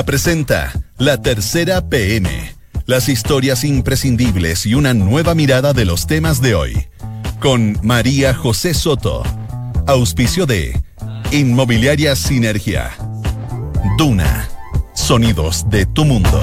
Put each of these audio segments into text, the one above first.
presenta La Tercera PM. Las historias imprescindibles y una nueva mirada de los temas de hoy. Con María José Soto. Auspicio de Inmobiliaria Sinergia. Duna. Sonidos de tu mundo.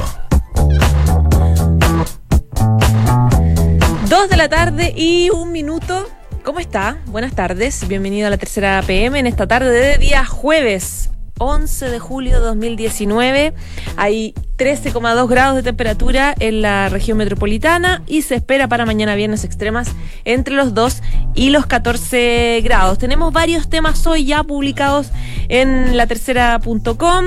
Dos de la tarde y un minuto. ¿Cómo está? Buenas tardes. Bienvenido a la tercera PM en esta tarde de día jueves 11 de julio de 2019. Hay 13,2 grados de temperatura en la región metropolitana y se espera para mañana viernes extremas entre los 2 y los 14 grados. Tenemos varios temas hoy ya publicados en la tercera.com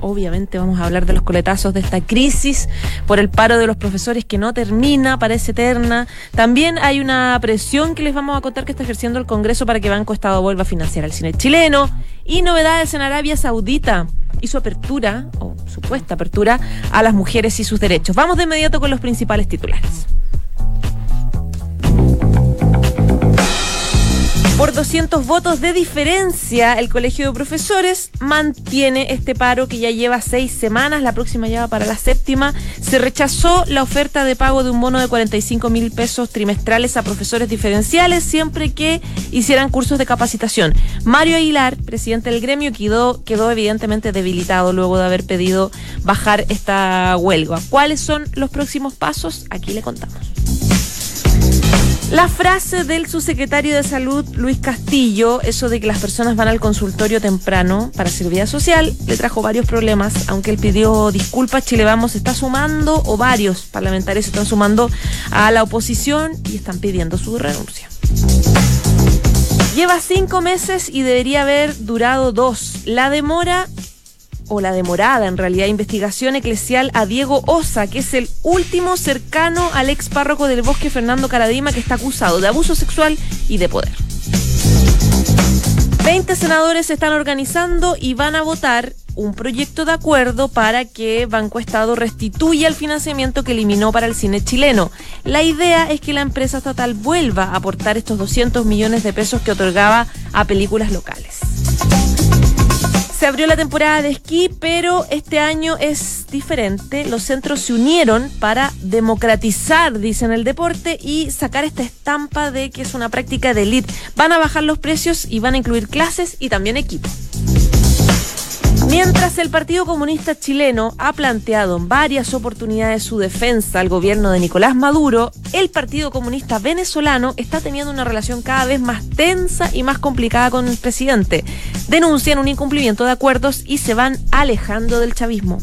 obviamente vamos a hablar de los coletazos de esta crisis por el paro de los profesores que no termina, parece eterna. También hay una presión que les vamos a contar que está ejerciendo el Congreso para que Banco Estado vuelva a financiar al cine chileno. Y novedades en Arabia Saudita y su apertura, o supuesta apertura, a las mujeres y sus derechos. Vamos de inmediato con los principales titulares. Por 200 votos de diferencia, el Colegio de Profesores mantiene este paro que ya lleva seis semanas, la próxima ya va para la séptima. Se rechazó la oferta de pago de un bono de 45 mil pesos trimestrales a profesores diferenciales siempre que hicieran cursos de capacitación. Mario Aguilar, presidente del gremio, quedó, quedó evidentemente debilitado luego de haber pedido bajar esta huelga. ¿Cuáles son los próximos pasos? Aquí le contamos. La frase del subsecretario de Salud, Luis Castillo, eso de que las personas van al consultorio temprano para servicio social, le trajo varios problemas, aunque él pidió disculpas, Chile Vamos está sumando, o varios parlamentarios se están sumando a la oposición y están pidiendo su renuncia. Lleva cinco meses y debería haber durado dos. La demora o la demorada en realidad investigación eclesial a Diego Osa, que es el último cercano al ex párroco del bosque Fernando Caradima que está acusado de abuso sexual y de poder. Veinte senadores se están organizando y van a votar un proyecto de acuerdo para que Banco Estado restituya el financiamiento que eliminó para el cine chileno. La idea es que la empresa estatal vuelva a aportar estos 200 millones de pesos que otorgaba a películas locales. Abrió la temporada de esquí, pero este año es diferente. Los centros se unieron para democratizar, dicen el deporte, y sacar esta estampa de que es una práctica de elite. Van a bajar los precios y van a incluir clases y también equipo. Mientras el Partido Comunista Chileno ha planteado en varias oportunidades su defensa al gobierno de Nicolás Maduro, el Partido Comunista Venezolano está teniendo una relación cada vez más tensa y más complicada con el presidente. Denuncian un incumplimiento de acuerdos y se van alejando del chavismo.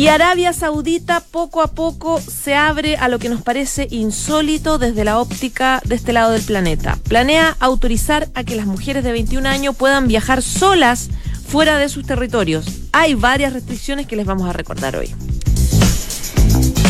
Y Arabia Saudita poco a poco se abre a lo que nos parece insólito desde la óptica de este lado del planeta. Planea autorizar a que las mujeres de 21 años puedan viajar solas fuera de sus territorios. Hay varias restricciones que les vamos a recordar hoy.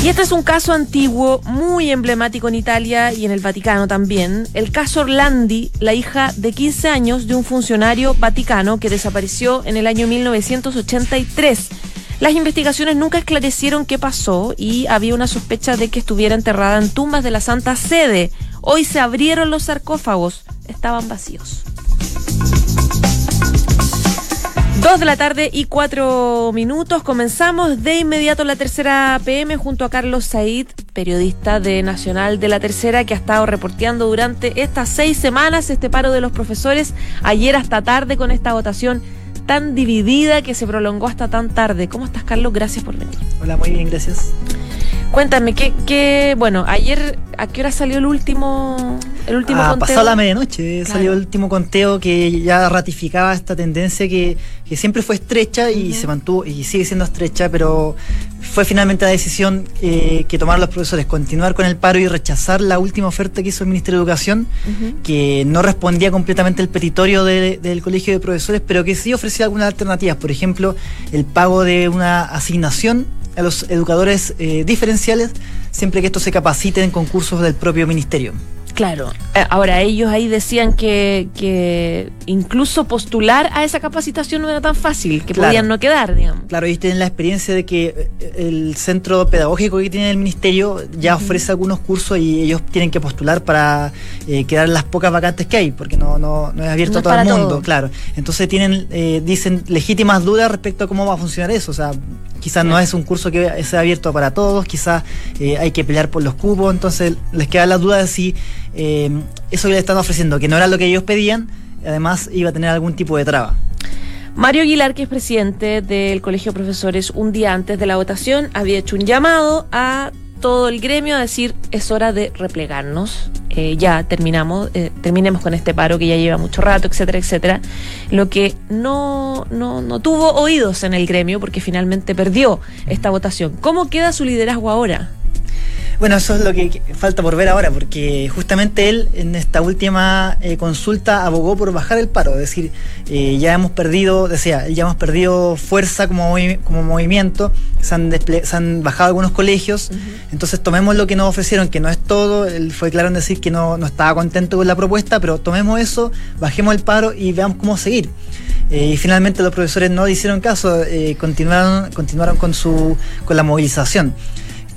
Y este es un caso antiguo, muy emblemático en Italia y en el Vaticano también. El caso Orlandi, la hija de 15 años de un funcionario vaticano que desapareció en el año 1983 las investigaciones nunca esclarecieron qué pasó y había una sospecha de que estuviera enterrada en tumbas de la Santa Sede. Hoy se abrieron los sarcófagos, estaban vacíos. Dos de la tarde y cuatro minutos. Comenzamos de inmediato la tercera PM junto a Carlos Said, periodista de Nacional de la Tercera, que ha estado reporteando durante estas seis semanas este paro de los profesores. Ayer hasta tarde con esta votación tan dividida que se prolongó hasta tan tarde. ¿Cómo estás, Carlos? Gracias por venir. Hola, muy bien, gracias. Cuéntame, ¿qué, qué, bueno, ayer, ¿a qué hora salió el último, el último ah, conteo? Pasó la medianoche, salió el último conteo que ya ratificaba esta tendencia que, que siempre fue estrecha y se mantuvo y sigue siendo estrecha, pero fue finalmente la decisión eh, que tomaron los profesores, continuar con el paro y rechazar la última oferta que hizo el Ministerio de Educación, que no respondía completamente al petitorio del Colegio de Profesores, pero que sí ofrecía algunas alternativas, por ejemplo, el pago de una asignación a los educadores eh, diferenciales siempre que estos se capaciten en concursos del propio ministerio. Claro. Eh, ahora, ellos ahí decían que, que incluso postular a esa capacitación no era tan fácil, que podían no quedar, digamos. Claro, ellos tienen la experiencia de que eh, el centro pedagógico que tiene el ministerio ya ofrece algunos cursos y ellos tienen que postular para eh, quedar las pocas vacantes que hay, porque no, no, no es abierto a todo el mundo, claro. Entonces tienen, dicen, legítimas dudas respecto a cómo va a funcionar eso. O sea, quizás no es un curso que sea abierto para todos, quizás hay que pelear por los cupos, entonces les queda la duda de si eh, eso que le están ofreciendo, que no era lo que ellos pedían, además iba a tener algún tipo de traba. Mario Aguilar, que es presidente del Colegio de Profesores, un día antes de la votación había hecho un llamado a todo el gremio a decir es hora de replegarnos, eh, ya terminamos, eh, terminemos con este paro que ya lleva mucho rato, etcétera, etcétera. Lo que no, no, no tuvo oídos en el gremio porque finalmente perdió esta votación. ¿Cómo queda su liderazgo ahora? Bueno, eso es lo que falta por ver ahora, porque justamente él en esta última eh, consulta abogó por bajar el paro, es decir, eh, ya hemos perdido, decía, ya hemos perdido fuerza como, como movimiento, se han, se han bajado algunos colegios, entonces tomemos lo que nos ofrecieron, que no es todo, él fue claro en decir que no, no estaba contento con la propuesta, pero tomemos eso, bajemos el paro y veamos cómo seguir. Eh, y finalmente los profesores no hicieron caso, continuaron, continuaron con, su, con la movilización.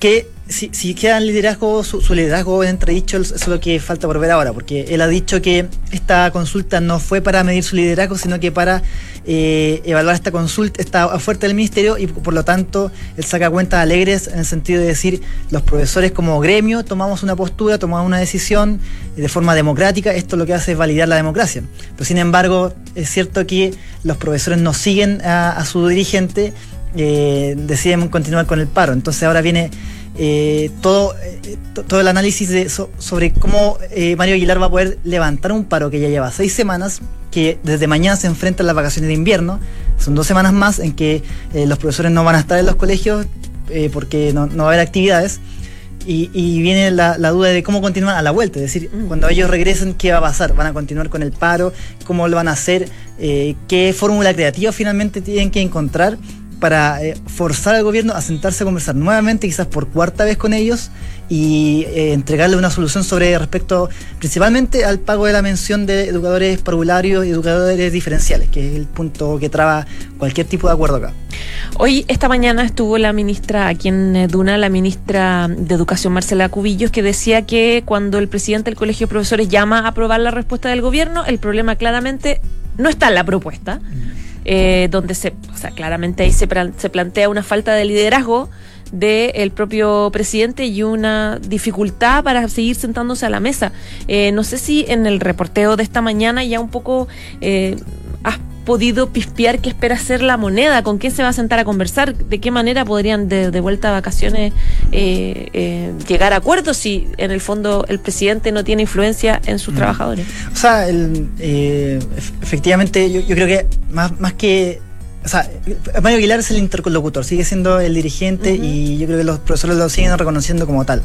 Que si, si queda en liderazgo, su, liderazgo en entredicho, eso es lo que falta por ver ahora, porque él ha dicho que esta consulta no fue para medir su liderazgo, sino que para eh, evaluar esta consulta, esta oferta del ministerio, y por lo tanto él saca cuentas alegres en el sentido de decir, los profesores como gremio tomamos una postura, tomamos una decisión de forma democrática, esto lo que hace es validar la democracia. Pero sin embargo, es cierto que los profesores no siguen a, su dirigente, eh, deciden continuar con el paro. Entonces ahora viene eh, todo, eh, todo el análisis de sobre cómo eh, Mario Aguilar va a poder levantar un paro que ya lleva seis semanas, que desde mañana se enfrenta a las vacaciones de invierno. Son dos semanas más en que los profesores no van a estar en los colegios porque no, va a haber actividades. Y, viene la, duda de cómo continuar a la vuelta, es decir, mm. cuando ellos regresen, ¿qué va a pasar? ¿Van a continuar con el paro? ¿Cómo lo van a hacer? ¿Qué fórmula creativa finalmente tienen que encontrar para eh, forzar al gobierno a sentarse a conversar nuevamente, quizás por cuarta vez con ellos, y eh, entregarle una solución sobre respecto principalmente al pago de la mención de educadores parvularios y educadores diferenciales, que es el punto que traba cualquier tipo de acuerdo acá. Hoy, esta mañana, estuvo la ministra aquí en eh, Duna, la ministra de Educación, Marcela Cubillos, que decía que cuando el presidente del Colegio de Profesores llama a aprobar la respuesta del gobierno, el problema claramente no está en la propuesta. Mm eh, donde se, o sea, claramente ahí se, plantea una falta de liderazgo del propio presidente y una dificultad para seguir sentándose a la mesa. Eh, no sé si en el reporteo de esta mañana ya un poco eh, has podido pispear qué espera hacer la moneda, con quién se va a sentar a conversar, de qué manera podrían de, vuelta a vacaciones eh, eh, llegar a acuerdos si en el fondo el presidente no tiene influencia en sus mm. trabajadores. O sea, eh, efectivamente yo, creo que más, más que o sea, Mario Aguilar es el interlocutor, sigue siendo el dirigente y yo creo que los profesores lo siguen reconociendo como tal.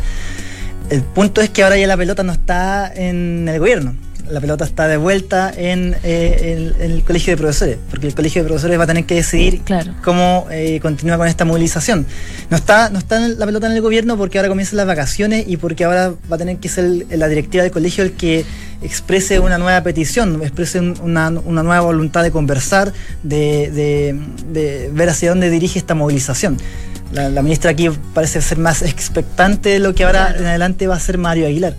El punto es que ahora ya la pelota no está en el gobierno la pelota está de vuelta en, eh, el colegio de profesores, porque el colegio de profesores va a tener que decidir cómo eh, continúa con esta movilización. No está, no está la pelota en el gobierno porque ahora comienzan las vacaciones y porque ahora va a tener que ser la directiva del colegio el que exprese una nueva petición, exprese una, nueva voluntad de conversar, de, ver hacia dónde dirige esta movilización. La, ministra aquí parece ser más expectante de lo que ahora en adelante va a ser Mario Aguilar.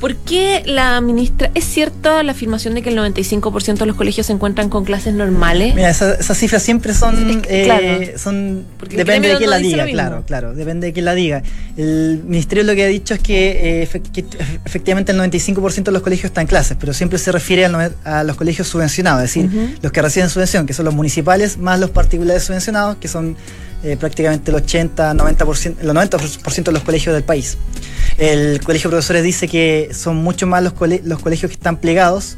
¿Por qué la ministra, es cierta la afirmación de que el 95% de los colegios se encuentran con clases normales? Mira, esas cifras siempre son, eh, son depende de quién la diga, claro, claro, depende de quién la diga. El ministerio lo que ha dicho es que, eh, efectivamente el 95% de los colegios están en clases, pero siempre se refiere a, los colegios subvencionados, es decir, los que reciben subvención, que son los municipales, más los particulares subvencionados, que son eh, prácticamente el 80, 90%, el 90% de los colegios del país. El Colegio de Profesores dice que son mucho más los, los colegios que están plegados,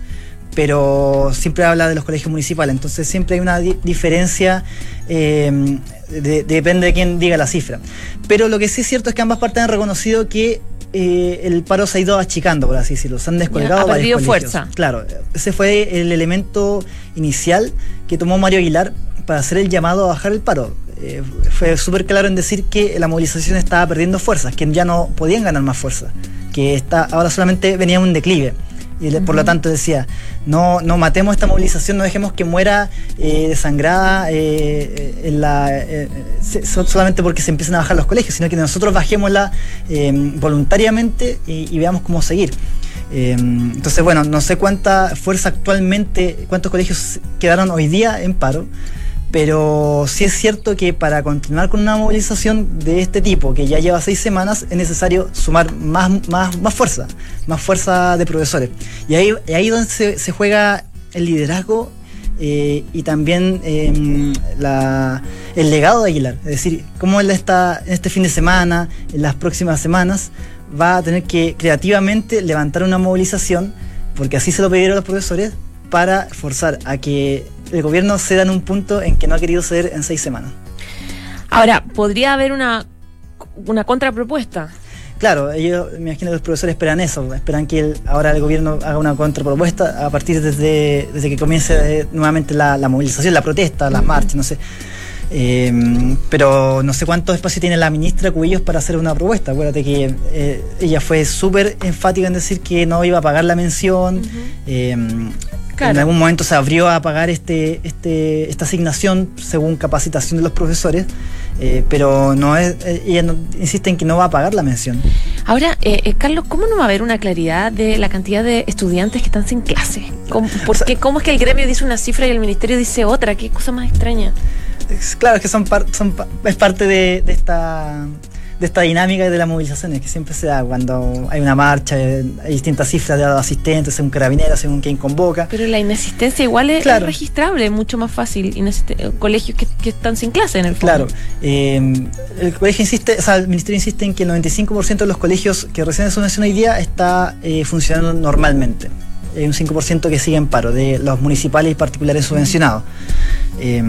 pero siempre habla de los colegios municipales, entonces siempre hay una diferencia, eh, depende de quién diga la cifra. Pero lo que sí es cierto es que ambas partes han reconocido que eh, el paro se ha ido achicando, por así decirlo, se han descolgado. Ha perdido fuerza. Claro, ese fue el elemento inicial que tomó Mario Aguilar para hacer el llamado a bajar el paro. Eh, fue súper claro en decir que la movilización estaba perdiendo fuerzas, que ya no podían ganar más fuerza, que está, ahora solamente venía un declive y por lo tanto decía, no, no matemos esta movilización, no dejemos que muera eh, desangrada eh, en la, eh, solamente porque se empiezan a bajar los colegios, sino que nosotros bajémosla voluntariamente y, veamos cómo seguir. entonces, bueno, no sé cuánta fuerza actualmente, cuántos colegios quedaron hoy día en paro, pero sí es cierto que para continuar con una movilización de este tipo, que ya lleva seis semanas, es necesario sumar más, más, más fuerza, más fuerza de profesores. Y ahí es ahí donde se, juega el liderazgo eh, y también em, el legado de Aguilar. Es decir, cómo él está en este fin de semana, en las próximas semanas, va a tener que creativamente levantar una movilización, porque así se lo pidieron los profesores, para forzar a que el gobierno ceda en un punto en que no ha querido ceder en seis semanas. Ahora, ¿podría haber una, una contrapropuesta? Claro, ellos, me imagino que los profesores esperan eso, esperan que ahora el gobierno haga una contrapropuesta a partir desde, desde que comience nuevamente la, movilización, la protesta, las marchas, no sé. Eh, pero no sé cuánto espacio tiene la ministra Cubillos para hacer una propuesta. Acuérdate que eh, ella fue súper enfática en decir que no iba a pagar la mención. En algún momento se abrió a pagar este, este, esta asignación según capacitación de los profesores, eh, pero no es, eh, ella insiste en que no va a pagar la mención. Ahora, eh, Carlos, ¿cómo no va a haber una claridad de la cantidad de estudiantes que están sin clase? ¿Cómo, porque, ¿Cómo es que el gremio dice una cifra y el ministerio dice otra? Qué cosa más extraña. claro, es que son, son es parte de esta de esta dinámica de las movilizaciones que siempre se da cuando hay una marcha, hay distintas cifras de asistentes, según carabineros, según quien convoca. Pero la inasistencia igual es, registrable, mucho más fácil. Colegios que, están sin clase en el fondo. Claro. Eh, el colegio insiste, o sea, el ministerio insiste en que el 95% de los colegios que reciben subvención hoy día está eh, funcionando normalmente. Hay un 5% que sigue en paro, de los municipales y particulares subvencionados. Eh,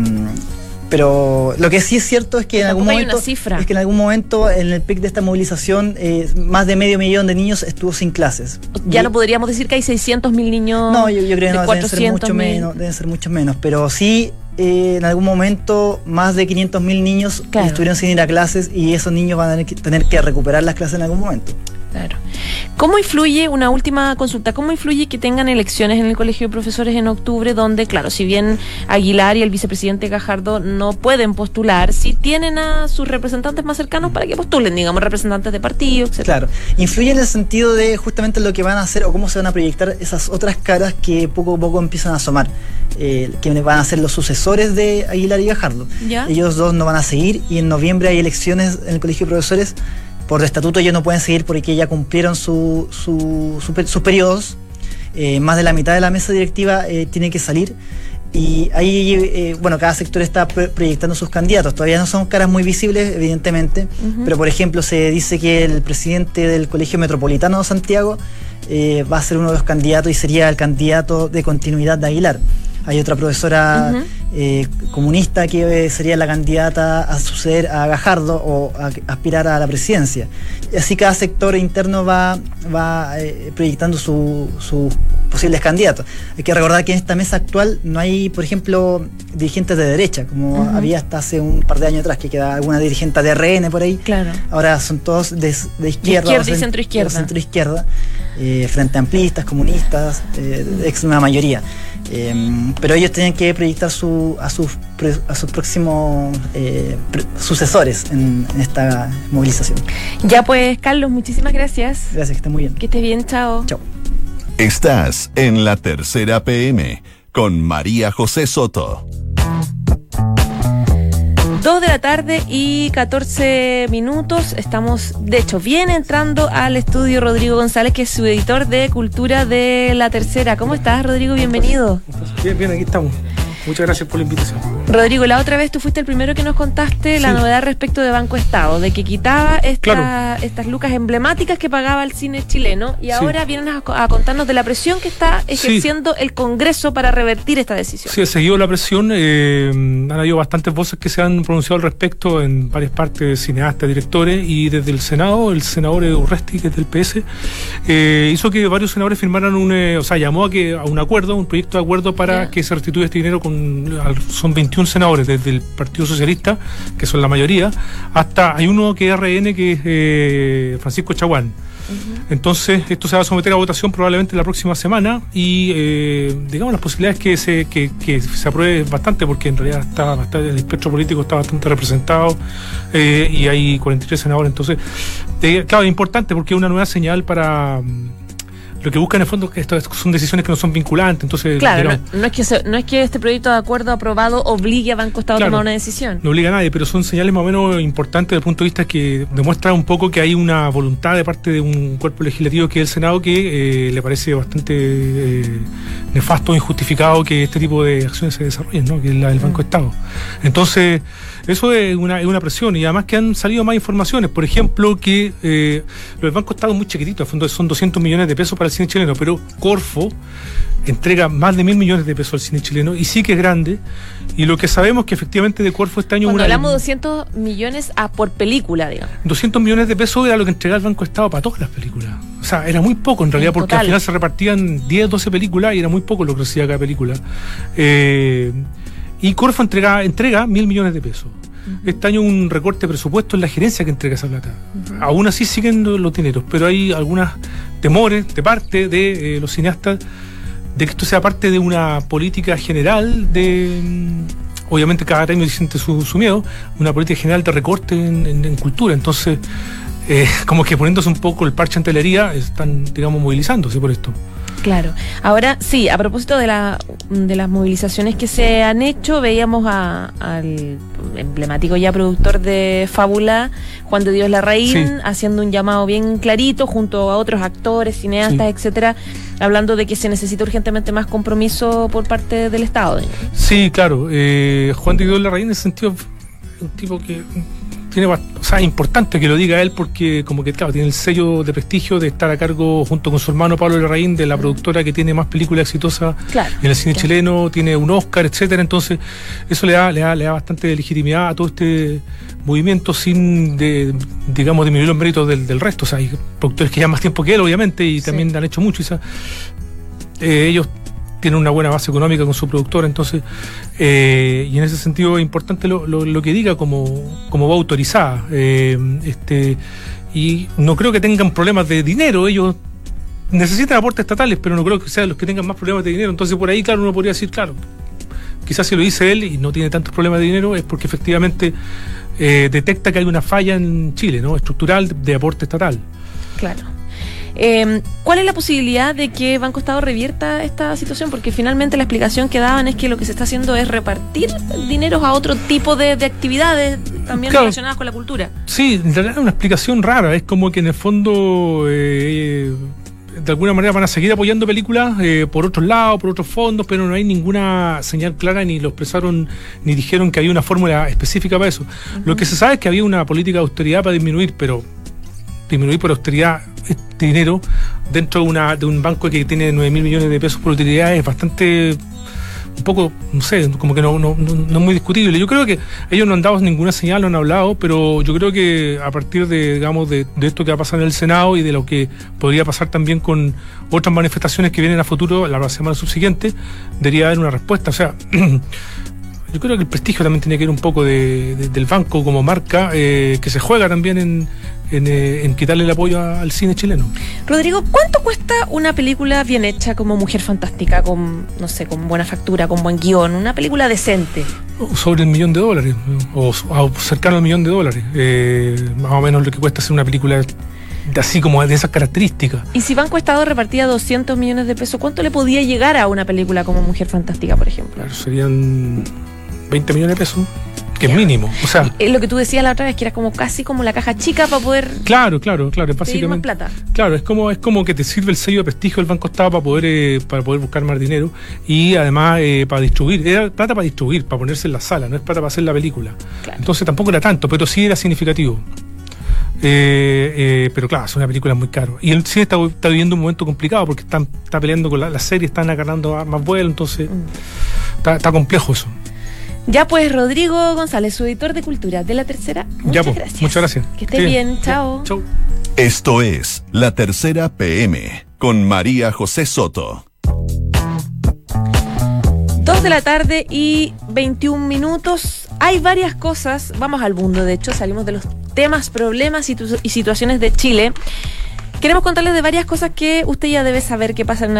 pero lo que sí es cierto es que en algún momento es que en algún momento en el pic de esta movilización eh, más de medio millón de niños estuvo sin clases. Ya lo podríamos decir que hay 600 mil niños. No, yo, creo que no, deben ser mucho menos, deben ser mucho menos, pero sí eh, en algún momento más de 500 mil niños estuvieron sin ir a clases y esos niños van a tener que recuperar las clases en algún momento. Claro. ¿Cómo influye, una última consulta, cómo influye que tengan elecciones en el Colegio de Profesores en octubre, donde, claro, si bien Aguilar y el vicepresidente Gajardo no pueden postular, si tienen a sus representantes más cercanos para que postulen, digamos, representantes de partidos, etc. Claro, influye en el sentido de justamente lo que van a hacer o cómo se van a proyectar esas otras caras que poco a poco empiezan a asomar, eh, que van a ser los sucesores de Aguilar y Gajardo. Ellos dos no van a seguir y en noviembre hay elecciones en el Colegio de Profesores por estatuto ellos no pueden seguir porque ya cumplieron su, su, sus periodos. Eh, más de la mitad de la mesa directiva eh, tiene que salir. Y ahí, eh, bueno, cada sector está proyectando sus candidatos. Todavía no son caras muy visibles, evidentemente, pero por ejemplo se dice que el presidente del Colegio Metropolitano de Santiago va a ser uno de los candidatos y sería el candidato de continuidad de Aguilar. Hay otra profesora eh, comunista que sería la candidata a suceder a Gajardo o a, aspirar a la presidencia. Así cada sector interno va, va eh, proyectando sus posibles candidatos. Hay que recordar que en esta mesa actual no hay, por ejemplo, dirigentes de derecha, como había hasta hace un par de años atrás, que queda alguna dirigente de RN por ahí. Claro. Ahora son todos de, izquierda. y centro izquierda. Centro izquierda. Eh, frente amplistas, comunistas, ex una mayoría. Em, pero ellos tienen que proyectar su, a, sus, a sus próximos eh, sucesores en, esta movilización. Ya pues, Carlos, muchísimas gracias. Gracias, que esté muy bien. Que esté bien, chao. Chao. Estás en la tercera PM con María José Soto. 2 de la tarde y 14 minutos. Estamos, de hecho, bien entrando al estudio Rodrigo González, que es su editor de Cultura de la Tercera. ¿Cómo estás, Rodrigo? Bienvenido. Bien, bien, aquí estamos. Muchas gracias por la invitación. Rodrigo, la otra vez tú fuiste el primero que nos contaste la novedad respecto de Banco Estado, de que quitaba estas lucas emblemáticas que pagaba el cine chileno y ahora vienen a, contarnos de la presión que está ejerciendo el Congreso para revertir esta decisión. Sí, he seguido la presión. Eh, han habido bastantes voces que se han pronunciado al respecto en varias partes, cineastas, directores, y desde el Senado, el senador Urresti, que es del PS, eh, hizo que varios senadores firmaran un, eh, o sea, llamó a, que, a un acuerdo, un proyecto de acuerdo para que se restituya este dinero con son 21 senadores desde el Partido Socialista, que son la mayoría, hasta hay uno que es RN, que es eh, Francisco Chaguán. Entonces, esto se va a someter a votación probablemente la próxima semana y, eh, digamos, las posibilidades que se, que, que se apruebe bastante, porque en realidad está bastante, el espectro político está bastante representado eh, y hay 43 senadores. Entonces, eh, claro, es importante porque es una nueva señal para lo que buscan en el fondo que estas son decisiones que no son vinculantes. Entonces, Claro, no, es que se- no es que este proyecto de acuerdo aprobado obligue a Banco Estado Claro. a tomar una decisión. no obliga a nadie, pero son señales más o menos importantes desde el punto de vista que demuestra un poco que hay una voluntad de parte de un cuerpo legislativo que es el Senado que eh, le parece bastante eh, nefasto, injustificado que este tipo de acciones se desarrollen, ¿no? que es la del Banco Estado. Entonces, eso es una, es una presión y además que han salido más informaciones, por ejemplo, que eh, lo del Banco Estado es muy chiquitito, al fondo son 200 millones de pesos para el cine chileno, pero Corfo entrega más de mil millones de pesos al cine chileno y sí que es grande. Y lo que sabemos que efectivamente de Corfo este año Cuando una- hablamos de 200 millones a por película, digamos. 200 millones de pesos era lo que entregaba el Banco Estado para todas las películas. O sea, era muy poco en realidad, En porque total. al final se repartían 10, 12 películas y era muy poco lo que recibía cada película. Eh, y Corfo entrega, entrega mil millones de pesos. Este año un recorte de presupuesto en la gerencia que entrega esa plata. Aún así siguen los dineros, pero hay algunos temores de parte de eh, los cineastas de que esto sea parte de una política general de mm, obviamente cada gremio siente su, su miedo una política general de recorte en, en- en cultura entonces eh, como que poniéndose un poco el parche ante la herida están digamos movilizándose por esto Claro. Ahora, sí, a propósito de, la, de las movilizaciones que se han hecho, veíamos a- al emblemático ya productor de Fábula, Juan de Dios Larraín, Sí. haciendo un llamado bien clarito junto a otros actores, cineastas, Sí. etcétera, hablando de que se necesita urgentemente más compromiso por parte del Estado. sí claro eh, Juan de Dios Larraín en ese sentido un tipo que tiene o sea, es importante que lo diga él porque como que claro, tiene el sello de prestigio de estar a cargo junto con su hermano Pablo Larraín de la productora que tiene más películas exitosas Claro. en el cine Claro. chileno, tiene un Oscar, etcétera, entonces eso le da, le da, le da bastante legitimidad a todo este movimiento sin de, digamos disminuir los méritos del, del resto. O sea, hay productores que llevan más tiempo que él, obviamente, y Sí. también han hecho mucho. y esa- eh, ellos tienen una buena base económica con su productora, entonces, eh, y en ese sentido es importante lo, lo- lo que diga como, como va autorizada. eh, este, y no creo que tengan problemas de dinero, ellos necesitan aportes estatales, pero no creo que sean los que tengan más problemas de dinero. Entonces, por ahí, claro, uno podría decir, claro, quizás si lo dice él y no tiene tantos problemas de dinero, es porque efectivamente eh, detecta que hay una falla en Chile, ¿no? Estructural de aporte estatal. Claro. Eh, ¿Cuál es la posibilidad de que Banco Estado revierta esta situación? Porque finalmente la explicación que daban es que lo que se está haciendo es repartir dineros a otro tipo de, de actividades también Claro. relacionadas con la cultura. Sí, en realidad es una explicación rara. Es como que en el fondo, eh, de alguna manera van a seguir apoyando películas eh, por otros lados, por otros fondos, pero no hay ninguna señal clara, ni lo expresaron, ni dijeron que había una fórmula específica para eso. Lo que se sabe es que había una política de austeridad para disminuir, pero disminuir por austeridad este dinero dentro de, una, de un banco que tiene 9 mil millones de pesos por utilidad es bastante un poco, no sé, como que no, no, no, no es muy discutible. Yo creo que ellos no han dado ninguna señal, no han hablado, pero yo creo que a partir de, digamos, de, de esto que va a pasar en el Senado y de lo que podría pasar también con otras manifestaciones que vienen a futuro la semana subsiguiente, debería haber una respuesta. O sea, yo creo que el prestigio también tiene que ir un poco de- de- del banco como marca, eh, que se juega también en, en, eh, en quitarle el apoyo a- al cine chileno. Rodrigo, ¿cuánto cuesta una película bien hecha como Mujer Fantástica, con, no sé, con buena factura, con buen guion? Una película decente. sobre el millón de dólares, o, o cercano al millón de dólares. Eh, más o menos lo que cuesta hacer una película así como de esas características. Y si Banco Estado repartía 200 millones de pesos, ¿cuánto le podía llegar a una película como Mujer Fantástica, por ejemplo? Claro, serían 20 millones de pesos, que es mínimo. O sea, Eh, lo que tú decías la otra vez, que era como casi como la caja chica para poder claro, claro, claro, es pedir más básicamente. plata. Claro, es como, es como que te sirve el sello de prestigio del Banco Estado para poder, eh, para poder buscar más dinero y además eh, para distribuir. Era plata para distribuir, para ponerse en la sala, no es plata para hacer la película. Claro. Entonces tampoco era tanto, pero sí era significativo. Eh, eh, pero claro, es una película muy caro. Y el cine está, está viviendo un momento complicado porque están, está peleando con la, las series, están agarrando más vuelo, entonces Mm. está, está complejo eso. Ya pues, Rodrigo González, su editor de cultura de la tercera. Muchas Ya, pues, gracias. muchas gracias. Que estés Sí. bien, chao. Chau. Esto es La Tercera PM con María José Soto. Dos de la tarde y 21 minutos. Hay varias cosas, vamos al mundo de hecho, salimos de los temas, problemas y situaciones de Chile. Queremos contarles de varias cosas que usted ya debe saber que pasa en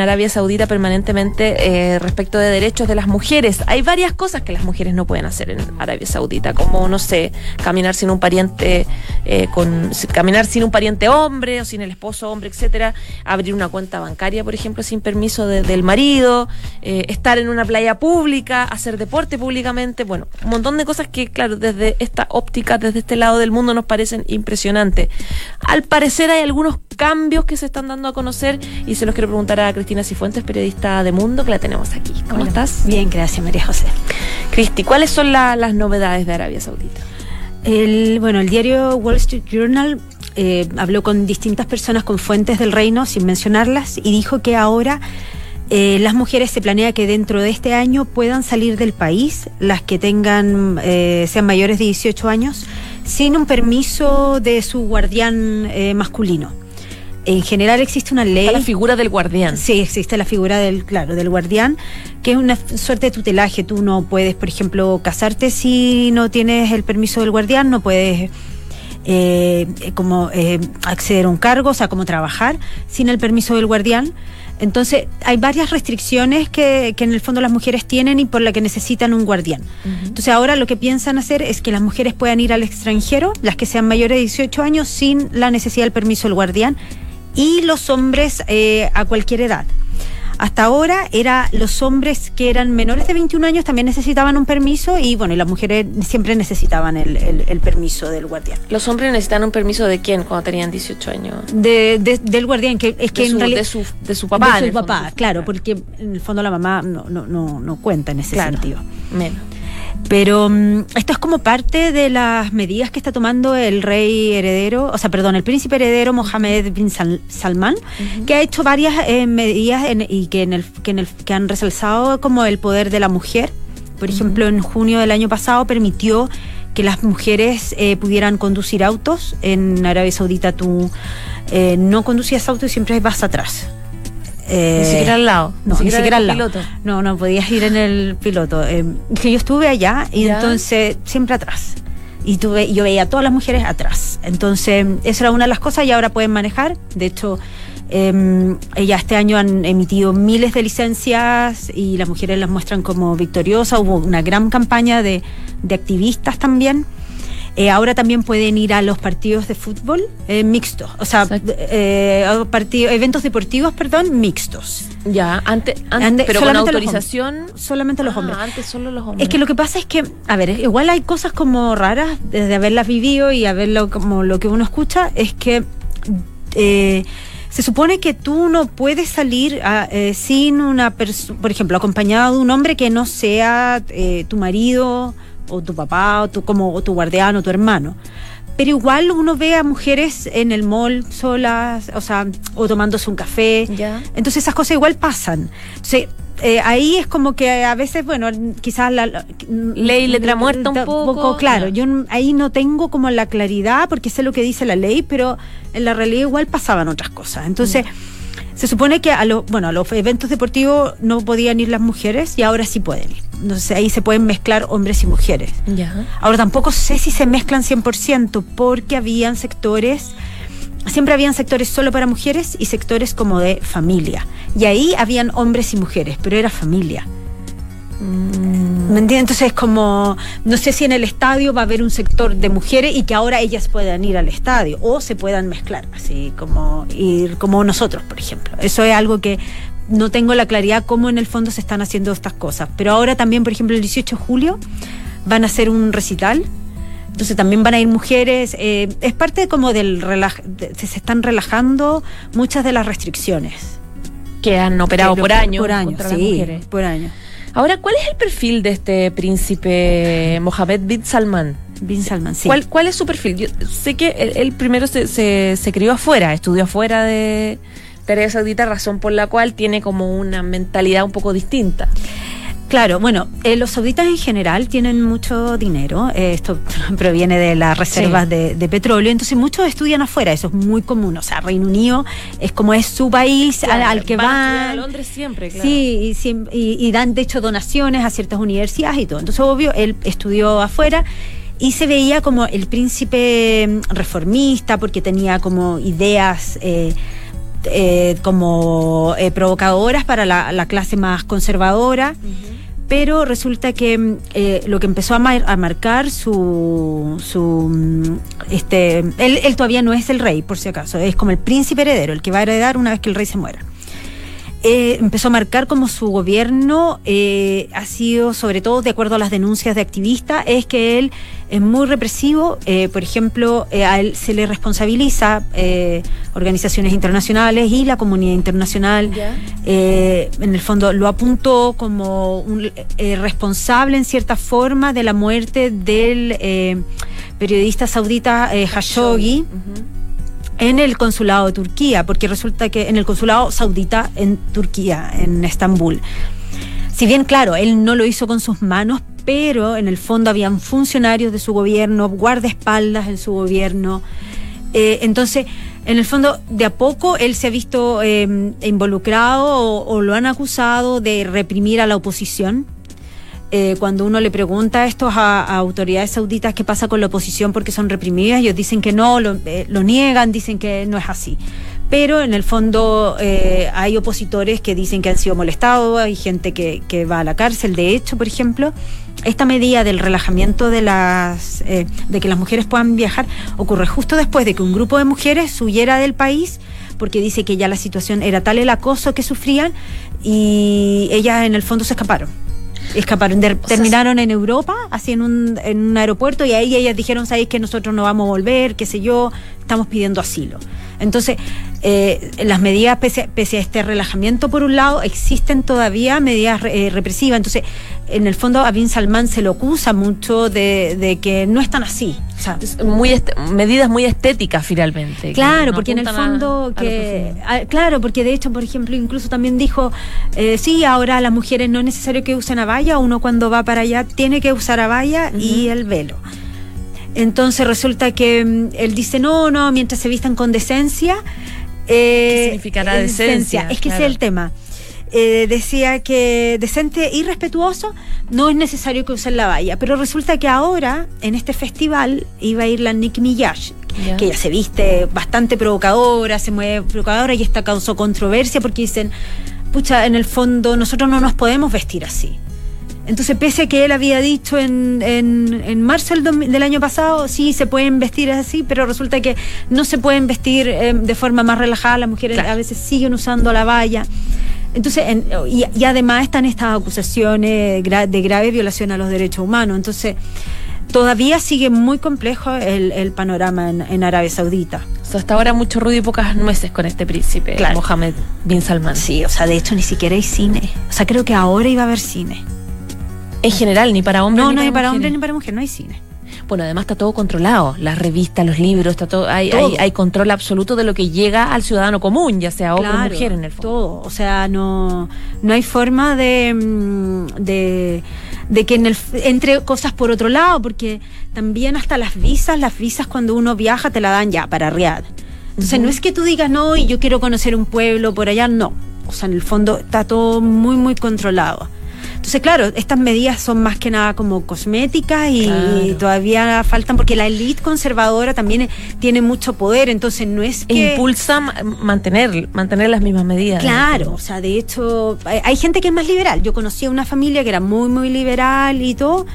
Arabia, Saudita permanentemente eh, respecto de derechos de las mujeres. Hay varias cosas que las mujeres no pueden hacer en Arabia Saudita, como, no sé, caminar sin un pariente, eh, con caminar sin un pariente hombre o sin el esposo hombre, etcétera, abrir una cuenta bancaria, por ejemplo, sin permiso de, del marido, eh, estar en una playa pública, hacer deporte públicamente, bueno, un montón de cosas que, claro, desde esta óptica, desde este lado del mundo nos parecen impresionantes. Al parecer hay algunos cambios que se están dando a conocer y se los quiero preguntar a Cristina Cifuentes, periodista de Mundo, que la tenemos aquí. ¿Cómo estás? Bien, gracias María José. Cristi, ¿cuáles son las novedades de Arabia Saudita? El, bueno, el diario Wall Street Journal eh, habló con distintas personas con fuentes del reino, sin mencionarlas, y dijo que ahora eh, las mujeres se planea que dentro de este año puedan salir del país, las que tengan, eh, sean mayores de 18 años, sin un permiso de su guardián eh, masculino. En general existe una ley. Está la figura del guardián. Sí, existe la figura del, claro, del guardián, que es una suerte de tutelaje. Tú no puedes, por ejemplo, casarte si no tienes el permiso del guardián, no puedes eh, como eh, acceder a un cargo, o sea, como trabajar sin el permiso del guardián. Entonces, hay varias restricciones que, que, en el fondo las mujeres tienen y por la que necesitan un guardián. Uh -huh. Entonces, ahora lo que piensan hacer es que las mujeres puedan ir al extranjero, las que sean mayores de 18 años, sin la necesidad del permiso del guardián, y los hombres eh, a cualquier edad. Hasta ahora era los hombres que eran menores de 21 años también necesitaban un permiso y bueno, y las mujeres siempre necesitaban el, el, el permiso del guardián. ¿Los hombres necesitan un permiso de quién cuando tenían 18 años? De, de, del guardián, que es que de su, en realidad... De su, de su papá. De su papá, fondo, claro, porque en el fondo la mamá no, no, no, no cuenta en ese claro, sentido. Menos. Pero um, esto es como parte de las medidas que está tomando el rey heredero, o sea, perdón, el príncipe heredero Mohammed bin Sal Salman, uh -huh. que ha hecho varias eh, medidas en, y que, en el, que, en el, que han resalzado como el poder de la mujer. Por uh -huh. ejemplo, en junio del año pasado permitió que las mujeres eh, pudieran conducir autos. En Arabia Saudita tú eh, no conducías auto y siempre vas atrás. Eh, ni siquiera al lado. No, ni siquiera, al lado. Piloto. No, no podías ir en el piloto. Eh, que yo estuve allá y ¿Ya? entonces siempre atrás. Y tuve, yo veía a todas las mujeres atrás. Entonces, esa era una de las cosas y ahora pueden manejar. De hecho, eh, ya este año han emitido miles de licencias y las mujeres las muestran como victoriosas. Hubo una gran campaña de, de activistas también. Eh, ahora también pueden ir a los partidos de fútbol eh, mixtos, o sea, eh, partido, eventos deportivos, perdón, mixtos. Ya, antes, antes pero con autorización. Los solamente los ah, hombres. Antes solo los hombres. Es que lo que pasa es que, a ver, igual hay cosas como raras desde haberlas vivido y haberlo como lo que uno escucha, es que eh, se supone que tú no puedes salir a, eh, sin una persona, por ejemplo, acompañado de un hombre que no sea eh, tu marido o tu papá o tu, como, o tu guardián o tu hermano. Pero igual uno ve a mujeres en el mall solas, o sea, o tomándose un café. Ya. Entonces esas cosas igual pasan. Entonces, eh, ahí es como que a veces, bueno, quizás la, la ley letra muerta un poco. poco claro, yo ahí no tengo como la claridad porque sé lo que dice la ley, pero en la realidad igual pasaban otras cosas. Entonces. Se supone que a los, bueno, a los eventos deportivos no podían ir las mujeres y ahora sí pueden ir. Entonces ahí se pueden mezclar hombres y mujeres. Ya. Ahora tampoco sé si se mezclan 100% porque habían sectores siempre habían sectores solo para mujeres y sectores como de familia. Y ahí habían hombres y mujeres, pero era familia. ¿Me entiendes? Entonces es como, no sé si en el estadio va a haber un sector de mujeres y que ahora ellas puedan ir al estadio o se puedan mezclar, así como ir como nosotros, por ejemplo. Eso es algo que no tengo la claridad cómo en el fondo se están haciendo estas cosas. Pero ahora también, por ejemplo, el 18 de julio van a hacer un recital entonces también van a ir mujeres. Eh, es parte como del relaj de, se están relajando muchas de las restricciones. Que han operado por años. Por años, sí, por años. Ahora, ¿cuál es el perfil de este príncipe Mohammed bin Salman? Bin Salman, sí. ¿Cuál, cuál es su perfil? Yo sé que él, él primero se, se, se, crió afuera, estudió afuera de, de Arabia Saudita, razón por la cual tiene como una mentalidad un poco distinta. Claro, bueno, eh, los sauditas en general tienen mucho dinero, eh, esto proviene de las reservas sí. de, de, petróleo, entonces muchos estudian afuera, eso es muy común, o sea, Reino Unido es como es su país claro, al, al, que van. Va a Londres siempre, claro. Sí, y, y, y, dan de hecho donaciones a ciertas universidades y todo, entonces obvio, él estudió afuera y se veía como el príncipe mm, reformista porque tenía como ideas eh, eh, como eh, provocadoras para la, la clase más conservadora. Pero resulta que mm, eh, lo que empezó a, mar- a marcar su, su mm, este él, él todavía no es el rey por si acaso es como el príncipe heredero el que va a heredar una vez que el rey se muera Eh, empezó a marcar como su gobierno eh, ha sido, sobre todo de acuerdo a las denuncias de activistas, es que él es muy represivo. eh, por ejemplo, a él se le responsabiliza organizaciones internacionales y la comunidad internacional. En el fondo lo apuntó como un eh, responsable en cierta forma de la muerte del periodista saudita Khashoggi. En el consulado de Turquía, porque resulta que en el consulado saudita en Turquía, en Estambul. Si bien, claro, él no lo hizo con sus manos, pero en el fondo habían funcionarios de su gobierno, guardaespaldas en su gobierno. Eh, entonces, en el fondo, de a poco él se ha visto eh, involucrado o, o lo han acusado de reprimir a la oposición. Eh, cuando uno le pregunta a estos a, a autoridades sauditas qué pasa con la oposición porque son reprimidas, ellos dicen que no, lo, eh, lo niegan, dicen que no es así. Pero en el fondo eh, hay opositores que dicen que han sido molestados, hay gente que, que va a la cárcel. De hecho, por ejemplo, esta medida del relajamiento de las eh, de que las mujeres puedan viajar ocurre justo después de que un grupo de mujeres huyera del país porque dice que ya la situación era tal el acoso que sufrían y ellas en el fondo se escaparon. Escaparon, sea, terminaron en Europa, así en un, en un aeropuerto, y ahí ellas dijeron, sabéis que nosotros no vamos a volver, qué sé yo, estamos pidiendo asilo. Entonces, eh, las medidas, pese, pese a este relajamiento, por un lado, existen todavía medidas eh, represivas. Entonces, en el fondo, a Bin Salman se lo acusa mucho de, de que no están así. O sea, muy est- medidas muy estéticas finalmente. Claro, no porque en el fondo a que claro, porque de hecho, por ejemplo, incluso también dijo, eh, sí, ahora las mujeres no es necesario que usen abaya, uno cuando va para allá tiene que usar abaya y el velo. Entonces resulta que mm, él dice, no, no, mientras se vistan con decencia. eh, ¿Qué significará decencia? Es que ese es el tema. Eh, decía que decente y respetuoso no es necesario que usen la valla, pero resulta que ahora en este festival iba a ir la Nicki Minaj, Ya. que ella se viste bastante provocadora, se mueve provocadora y esta causó controversia porque dicen, pucha, en el fondo nosotros no nos podemos vestir así. Entonces, pese a que él había dicho en, en, en marzo del, del año pasado, sí, se pueden vestir así, pero resulta que no se pueden vestir eh, de forma más relajada, las mujeres Claro. a veces siguen usando la valla. Entonces, en- y, y además están estas acusaciones gra- de grave violación a los derechos humanos. Entonces, todavía sigue muy complejo el, el panorama en, en Arabia Saudita. O sea, hasta ahora mucho ruido y pocas nueces con este príncipe, Claro. Mohammed bin Salman. Sí, o sea, de hecho ni siquiera hay cine. O sea, creo que ahora iba a haber cine. En general, ni para hombres No, ni no hay para mujeres. hombre ni para mujer, no hay cine. Bueno, además está todo controlado. Las revistas, los libros, está todo, hay, Todo. hay, hay control absoluto de lo que llega al ciudadano común, ya sea hombre o mujer en el fondo. Todo, o sea, no, no hay forma de, mm, de, de que en el, entre cosas por otro lado, porque también hasta las visas, las visas cuando uno viaja te la dan ya para Riyadh. Entonces no es que tú digas, no, y yo quiero conocer un pueblo por allá, no. O sea, en el fondo está todo muy, muy controlado. Entonces, claro, estas medidas son más que nada como cosméticas y Claro. todavía faltan, porque la élite conservadora también tiene mucho poder, entonces no es que... impulsa ma- mantener, mantener las mismas medidas. Claro, o sea, de hecho, hay, hay gente que es más liberal. Yo conocí a una familia que era muy, muy liberal y todo,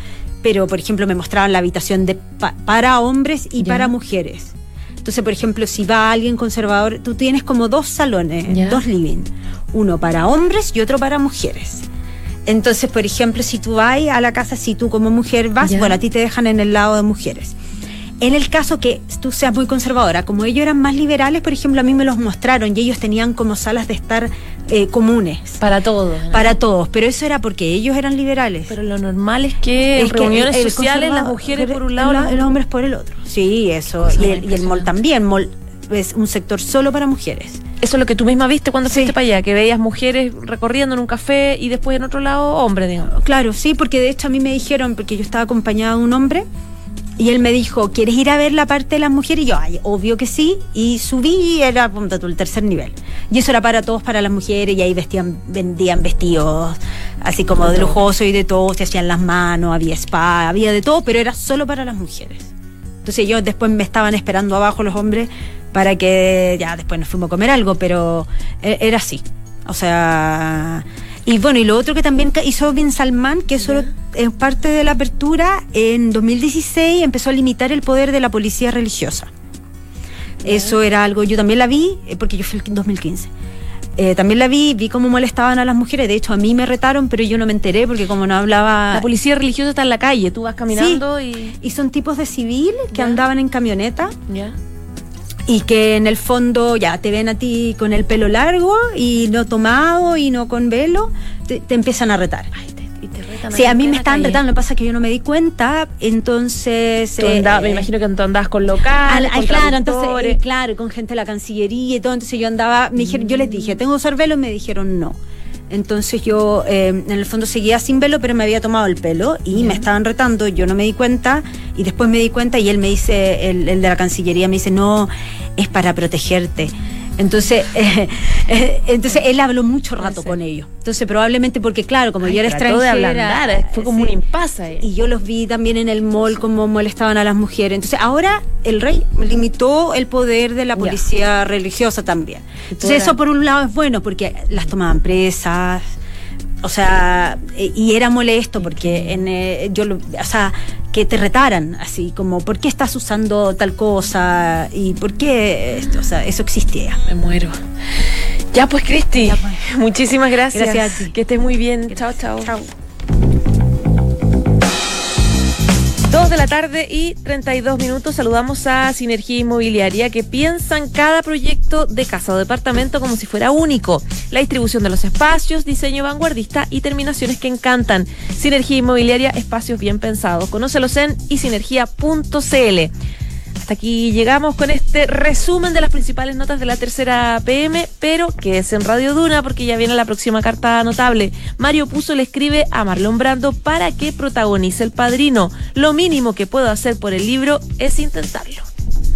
pero, por ejemplo, me mostraban la habitación de pa- para hombres y para mujeres. Entonces, por ejemplo, si va alguien conservador, tú tienes como dos salones, dos living, uno para hombres y otro para mujeres. Entonces, por ejemplo, si tú vas a la casa, si tú como mujer vas, bueno, a ti te dejan en el lado de mujeres. En el caso que tú seas muy conservadora, como ellos eran más liberales, por ejemplo, a mí me los mostraron y ellos tenían como salas de estar eh, comunes Para todos. ¿no? para todos, pero eso era porque ellos eran liberales. Pero lo normal es que en que reuniones el- el sociales las mujeres por un lado, la- los hombres por el otro. Sí, eso. Y el, y el mall también. Mall es un sector solo para mujeres. Eso es lo que tú misma viste cuando Sí. fuiste para allá, que veías mujeres recorriendo en un café y después en otro lado hombres, digamos. Claro, sí, porque de hecho a mí me dijeron, porque yo estaba acompañada de un hombre, y él me dijo, ¿quieres ir a ver la parte de las mujeres? Y yo, ay, obvio que sí. Y subí y era tú, el tercer nivel. Y eso era para todos, para las mujeres, y ahí vestían, vendían vestidos así como de lujoso y de todo, se hacían las manos, había spa, había de todo, pero era solo para las mujeres. Entonces yo después me estaban esperando abajo los hombres para que ya después nos fuimos a comer algo, pero e- era así. O sea, y bueno, y lo otro que también hizo Bin Salman, que eso es parte de la apertura, en 2016 empezó a limitar el poder de la policía religiosa. Eso era algo, yo también la vi, eh, porque yo fui en 2015. Eh, también la vi, vi cómo molestaban a las mujeres. De hecho, a mí me retaron, pero yo no me enteré porque como no hablaba. La policía religiosa está en la calle, tú vas caminando y... Y son tipos de civil que andaban en camioneta ¿Ya? y que en el fondo ya te ven a ti con el pelo largo y no tomado y no con velo, te, te empiezan a retar. Ay, y te retan Sí, a mí me calle. retando, lo que pasa es que yo no me di cuenta, entonces... Tú eh, me imagino que tú andabas con Al- locales, con claro, entonces, eh, claro, con gente de la Cancillería y todo, entonces yo andaba, me dijeron, yo les dije, ¿tengo que usar velo? Y me dijeron no. Entonces yo eh, en el fondo seguía sin velo, pero me había tomado el pelo y me estaban retando, yo no me di cuenta y después me di cuenta y él me dice, el, el de la Cancillería me dice, no, es para protegerte. Entonces, eh, eh, entonces él habló mucho rato Sí. con ellos. Entonces probablemente porque claro, como Ay, yo era de extranjera, ablandar, fue como sí. un impasse. Y yo los vi también en el mall cómo molestaban a las mujeres. Entonces ahora el rey limitó el poder de la policía religiosa también. Entonces eso por un lado es bueno porque las tomaban presas. O sea, e- y era molesto porque en, eh, yo, lo- o sea, que te retaran así como, ¿por qué estás usando tal cosa? ¿Y por qué esto? O sea, eso existía. Me muero. Ya pues, Cristi. Pues. Muchísimas gracias. Gracias a ti. Que estés muy bien. Chao, chao. Chao. Dos de la tarde y 32 minutos. Saludamos a Sinergia Inmobiliaria que piensan cada proyecto de casa o departamento como si fuera único. La distribución de los espacios, diseño vanguardista y terminaciones que encantan. Sinergia Inmobiliaria, espacios bien pensados. Conócelos en isinergia.cl. Hasta aquí llegamos con este resumen de las principales notas de la tercera PM, pero que es en Radio Duna porque ya viene la próxima carta notable. Mario Puzo le escribe a Marlon Brando para que protagonice el padrino. Lo mínimo que puedo hacer por el libro es intentarlo.